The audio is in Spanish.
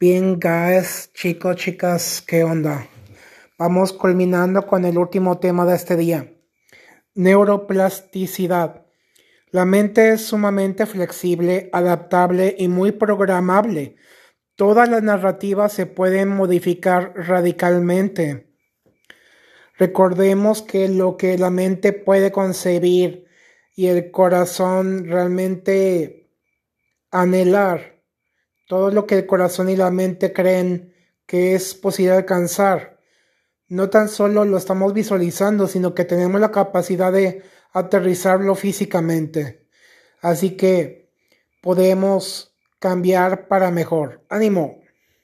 Bien, guys, chicos, chicas, ¿qué onda? Vamos culminando con el último tema de este día. Neuroplasticidad. La mente es sumamente flexible, adaptable y muy programable. Todas las narrativas se pueden modificar radicalmente. Recordemos que lo que la mente puede concebir y el corazón realmente anhelar, todo lo que el corazón y la mente creen que es posible alcanzar, no tan solo lo estamos visualizando, sino que tenemos la capacidad de aterrizarlo físicamente. Así que podemos cambiar para mejor. Ánimo.